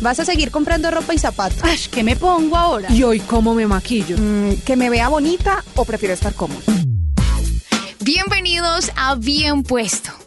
¿Vas a seguir comprando ropa y zapatos? Ay, ¿qué me pongo ahora? ¿Y hoy cómo me maquillo? Mm, ¿Que me vea bonita o prefiero estar cómoda? Bienvenidos a Bien Puesto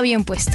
bien puesto.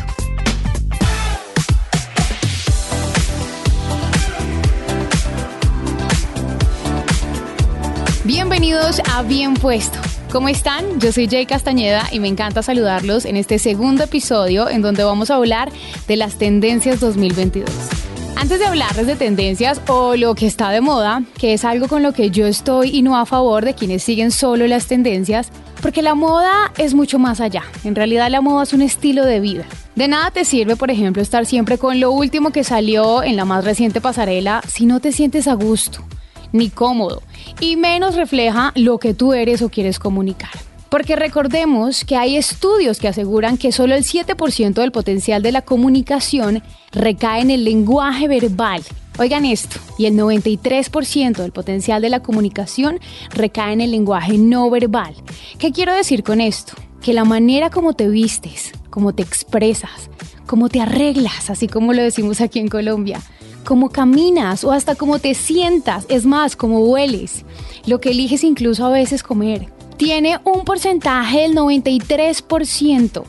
Bienvenidos a Bien Puesto. ¿Cómo están? Yo soy Jay Castañeda y me encanta saludarlos en este segundo episodio en donde vamos a hablar de las tendencias 2022. Antes de hablarles de tendencias o lo que está de moda, que es algo con lo que yo estoy y no a favor de quienes siguen solo las tendencias, porque la moda es mucho más allá. En realidad la moda es un estilo de vida. De nada te sirve, por ejemplo, estar siempre con lo último que salió en la más reciente pasarela si no te sientes a gusto, ni cómodo, y menos refleja lo que tú eres o quieres comunicar. Porque recordemos que hay estudios que aseguran que solo el 7% del potencial de la comunicación recae en el lenguaje verbal Oigan esto, y el 93% del potencial de la comunicación recae en el lenguaje no verbal. ¿Qué quiero decir con esto? Que la manera como te vistes, como te expresas, cómo te arreglas, así como lo decimos aquí en Colombia, cómo caminas o hasta cómo te sientas, es más, cómo hueles, lo que eliges incluso a veces comer, tiene un porcentaje del 93%.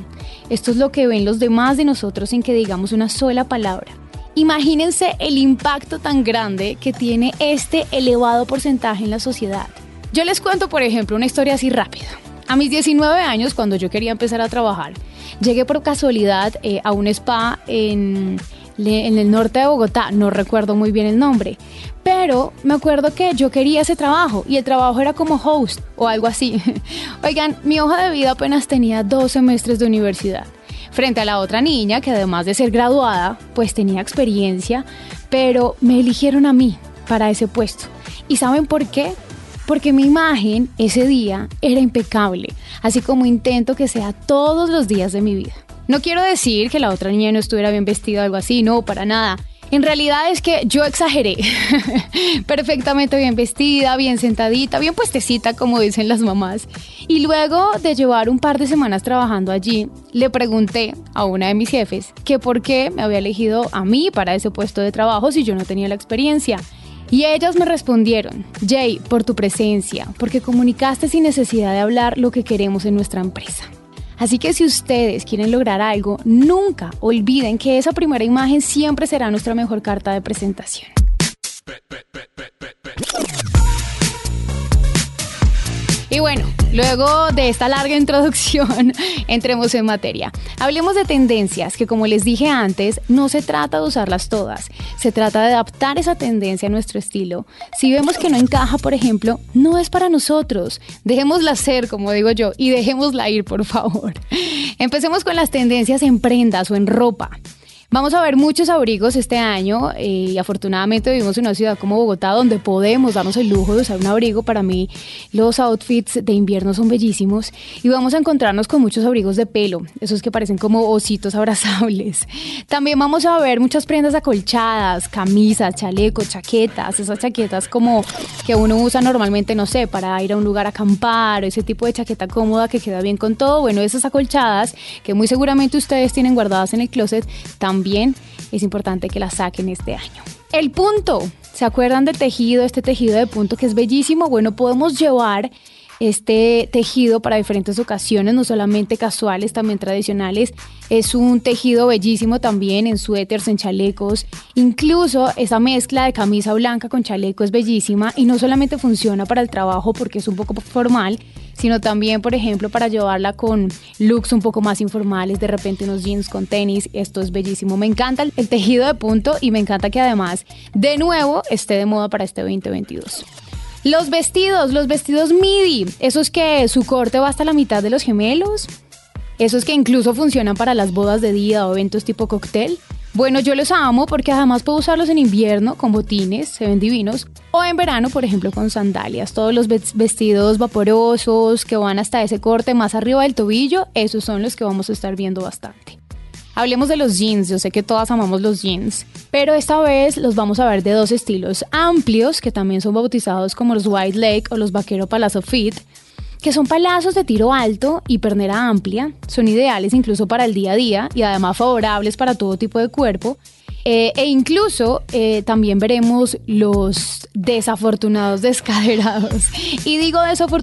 Esto es lo que ven los demás de nosotros sin que digamos una sola palabra. Imagínense el impacto tan grande que tiene este elevado porcentaje en la sociedad. Yo les cuento, por ejemplo, una historia así rápida. A mis 19 años, cuando yo quería empezar a trabajar, llegué por casualidad eh, a un spa en, en el norte de Bogotá, no recuerdo muy bien el nombre, pero me acuerdo que yo quería ese trabajo y el trabajo era como host o algo así. Oigan, mi hoja de vida apenas tenía dos semestres de universidad frente a la otra niña que además de ser graduada, pues tenía experiencia, pero me eligieron a mí para ese puesto. ¿Y saben por qué? Porque mi imagen ese día era impecable, así como intento que sea todos los días de mi vida. No quiero decir que la otra niña no estuviera bien vestida o algo así, no, para nada. En realidad es que yo exageré. Perfectamente bien vestida, bien sentadita, bien puestecita, como dicen las mamás. Y luego de llevar un par de semanas trabajando allí, le pregunté a una de mis jefes que por qué me había elegido a mí para ese puesto de trabajo si yo no tenía la experiencia. Y ellas me respondieron, Jay, por tu presencia, porque comunicaste sin necesidad de hablar lo que queremos en nuestra empresa. Así que si ustedes quieren lograr algo, nunca olviden que esa primera imagen siempre será nuestra mejor carta de presentación. Y bueno, luego de esta larga introducción, entremos en materia. Hablemos de tendencias, que como les dije antes, no se trata de usarlas todas, se trata de adaptar esa tendencia a nuestro estilo. Si vemos que no encaja, por ejemplo, no es para nosotros. Dejémosla ser, como digo yo, y dejémosla ir, por favor. Empecemos con las tendencias en prendas o en ropa. Vamos a ver muchos abrigos este año eh, y afortunadamente vivimos en una ciudad como Bogotá donde podemos darnos el lujo de usar un abrigo. Para mí los outfits de invierno son bellísimos y vamos a encontrarnos con muchos abrigos de pelo, esos que parecen como ositos abrazables. También vamos a ver muchas prendas acolchadas, camisas, chalecos, chaquetas, esas chaquetas como que uno usa normalmente, no sé, para ir a un lugar a acampar, ese tipo de chaqueta cómoda que queda bien con todo. Bueno, esas acolchadas que muy seguramente ustedes tienen guardadas en el closet, también también es importante que la saquen este año. El punto. ¿Se acuerdan del tejido, este tejido de punto que es bellísimo? Bueno, podemos llevar este tejido para diferentes ocasiones, no solamente casuales, también tradicionales. Es un tejido bellísimo también en suéteres, en chalecos. Incluso esa mezcla de camisa blanca con chaleco es bellísima y no solamente funciona para el trabajo porque es un poco formal, sino también, por ejemplo, para llevarla con looks un poco más informales, de repente unos jeans con tenis. Esto es bellísimo. Me encanta el tejido de punto y me encanta que además, de nuevo, esté de moda para este 2022. Los vestidos, los vestidos midi, esos que su corte va hasta la mitad de los gemelos, esos que incluso funcionan para las bodas de día o eventos tipo cóctel. Bueno, yo los amo porque además puedo usarlos en invierno con botines, se ven divinos, o en verano, por ejemplo, con sandalias. Todos los vestidos vaporosos que van hasta ese corte más arriba del tobillo, esos son los que vamos a estar viendo bastante. Hablemos de los jeans, yo sé que todas amamos los jeans, pero esta vez los vamos a ver de dos estilos amplios, que también son bautizados como los White Lake o los Vaquero Palazzo Fit, que son palazos de tiro alto y pernera amplia, son ideales incluso para el día a día y además favorables para todo tipo de cuerpo. Eh, e incluso eh, también veremos los desafortunados descaderados. Y digo desafortunados.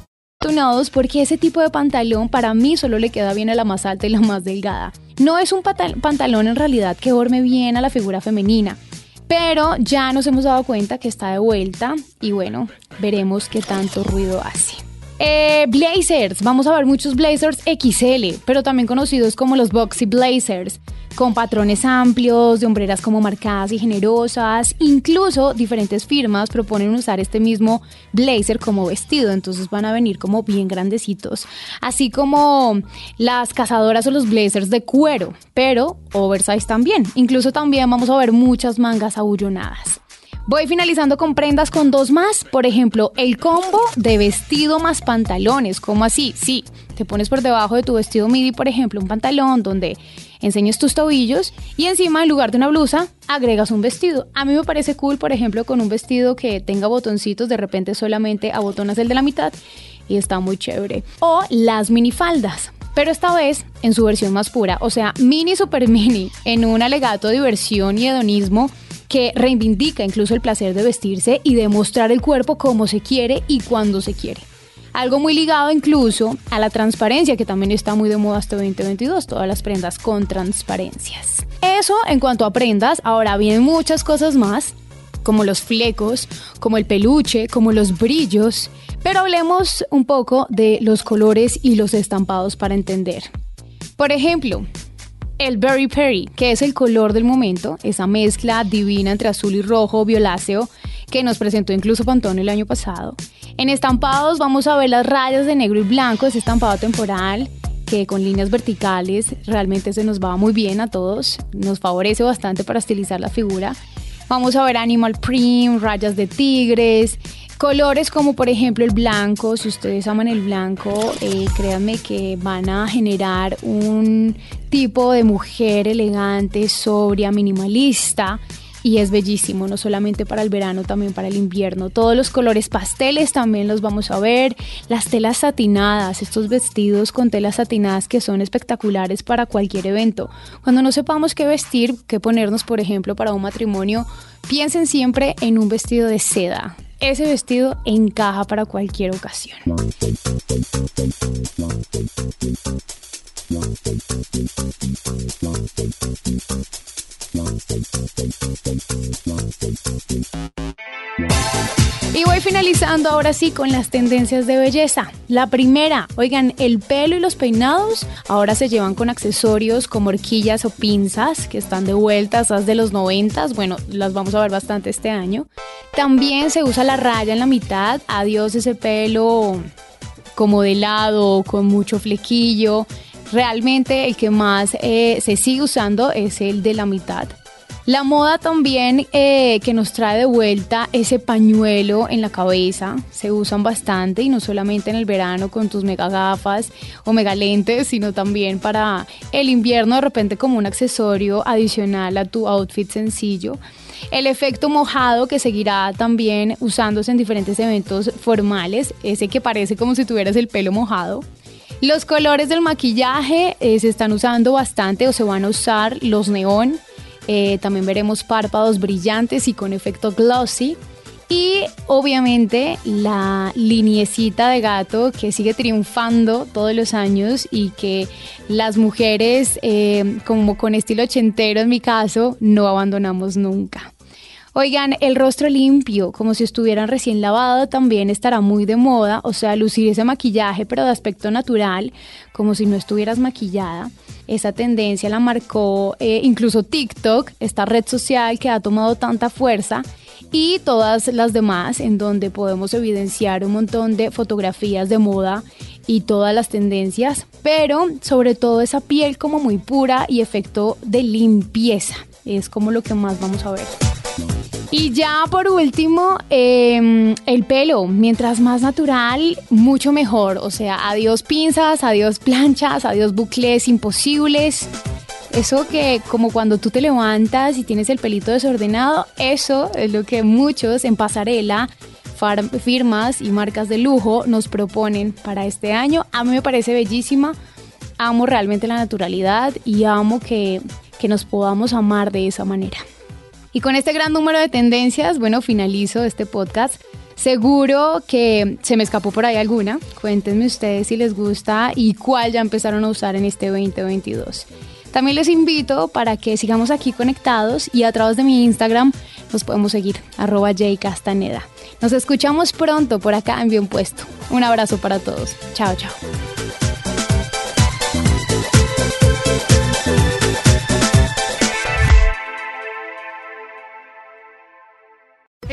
Porque ese tipo de pantalón para mí solo le queda bien a la más alta y la más delgada. No es un pantalón en realidad que forme bien a la figura femenina, pero ya nos hemos dado cuenta que está de vuelta y bueno, veremos qué tanto ruido hace. Eh, blazers, vamos a ver muchos blazers XL, pero también conocidos como los boxy blazers, con patrones amplios, de hombreras como marcadas y generosas. Incluso diferentes firmas proponen usar este mismo blazer como vestido, entonces van a venir como bien grandecitos, así como las cazadoras o los blazers de cuero, pero oversize también. Incluso también vamos a ver muchas mangas abullonadas. Voy finalizando con prendas con dos más. Por ejemplo, el combo de vestido más pantalones. ¿Cómo así? Sí, te pones por debajo de tu vestido midi, por ejemplo, un pantalón donde enseñes tus tobillos y encima, en lugar de una blusa, agregas un vestido. A mí me parece cool, por ejemplo, con un vestido que tenga botoncitos, de repente solamente abotonas el de la mitad y está muy chévere. O las minifaldas pero esta vez en su versión más pura, o sea, mini super mini, en un alegato de diversión y hedonismo que reivindica incluso el placer de vestirse y de mostrar el cuerpo como se quiere y cuando se quiere. Algo muy ligado incluso a la transparencia, que también está muy de moda este 2022, todas las prendas con transparencias. Eso en cuanto a prendas, ahora vienen muchas cosas más, como los flecos, como el peluche, como los brillos, pero hablemos un poco de los colores y los estampados para entender. Por ejemplo, el Berry Perry, que es el color del momento, esa mezcla divina entre azul y rojo violáceo que nos presentó incluso Pantone el año pasado. En estampados vamos a ver las rayas de negro y blanco, ese estampado temporal que con líneas verticales realmente se nos va muy bien a todos, nos favorece bastante para estilizar la figura. Vamos a ver animal print, rayas de tigres, Colores como por ejemplo el blanco, si ustedes aman el blanco, eh, créanme que van a generar un tipo de mujer elegante, sobria, minimalista. Y es bellísimo, no solamente para el verano, también para el invierno. Todos los colores pasteles también los vamos a ver. Las telas satinadas, estos vestidos con telas satinadas que son espectaculares para cualquier evento. Cuando no sepamos qué vestir, qué ponernos, por ejemplo, para un matrimonio, piensen siempre en un vestido de seda ese vestido encaja para cualquier ocasión. Y voy finalizando ahora sí con las tendencias de belleza. La primera, oigan, el pelo y los peinados ahora se llevan con accesorios como horquillas o pinzas que están de vuelta, esas de los noventas, bueno, las vamos a ver bastante este año. También se usa la raya en la mitad, adiós ese pelo como de lado, con mucho flequillo. Realmente el que más eh, se sigue usando es el de la mitad La moda también eh, que nos trae de vuelta ese pañuelo en la cabeza, se usan bastante y no solamente en el verano con tus mega gafas o mega lentes, sino también para el invierno de repente como un accesorio adicional a tu outfit sencillo. El efecto mojado que seguirá también usándose en diferentes eventos formales, ese que parece como si tuvieras el pelo mojado. Los colores del maquillaje eh, se están usando bastante o se van a usar los neón. Eh, también veremos párpados brillantes y con efecto glossy. Y obviamente la liniecita de gato que sigue triunfando todos los años y que las mujeres, eh, como con estilo ochentero en mi caso, no abandonamos nunca. Oigan, el rostro limpio, como si estuvieran recién lavado, también estará muy de moda, o sea, lucir ese maquillaje pero de aspecto natural, como si no estuvieras maquillada. Esa tendencia la marcó eh, incluso TikTok, esta red social que ha tomado tanta fuerza y todas las demás en donde podemos evidenciar un montón de fotografías de moda y todas las tendencias, pero sobre todo esa piel como muy pura y efecto de limpieza. Es como lo que más vamos a ver. Y ya por último, em, el pelo. Mientras más natural, mucho mejor. O sea, adiós pinzas, adiós planchas, adiós bucles imposibles. Eso que como cuando tú te levantas y tienes el pelito desordenado, eso es lo que muchos en pasarela, firmas y marcas de lujo nos proponen para este año. A mí me parece bellísima. Amo realmente la naturalidad y amo que, que nos podamos amar de esa manera. Y con este gran número de tendencias, bueno, finalizo este podcast. Seguro que se me escapó por ahí alguna. Cuéntenme ustedes si les gusta y cuál ya empezaron a usar en este 2022. También les invito para que sigamos aquí conectados y a través de mi Instagram nos podemos seguir, arroba jcastaneda. Nos escuchamos pronto por acá en Bien Puesto. Un abrazo para todos. Chao, chao.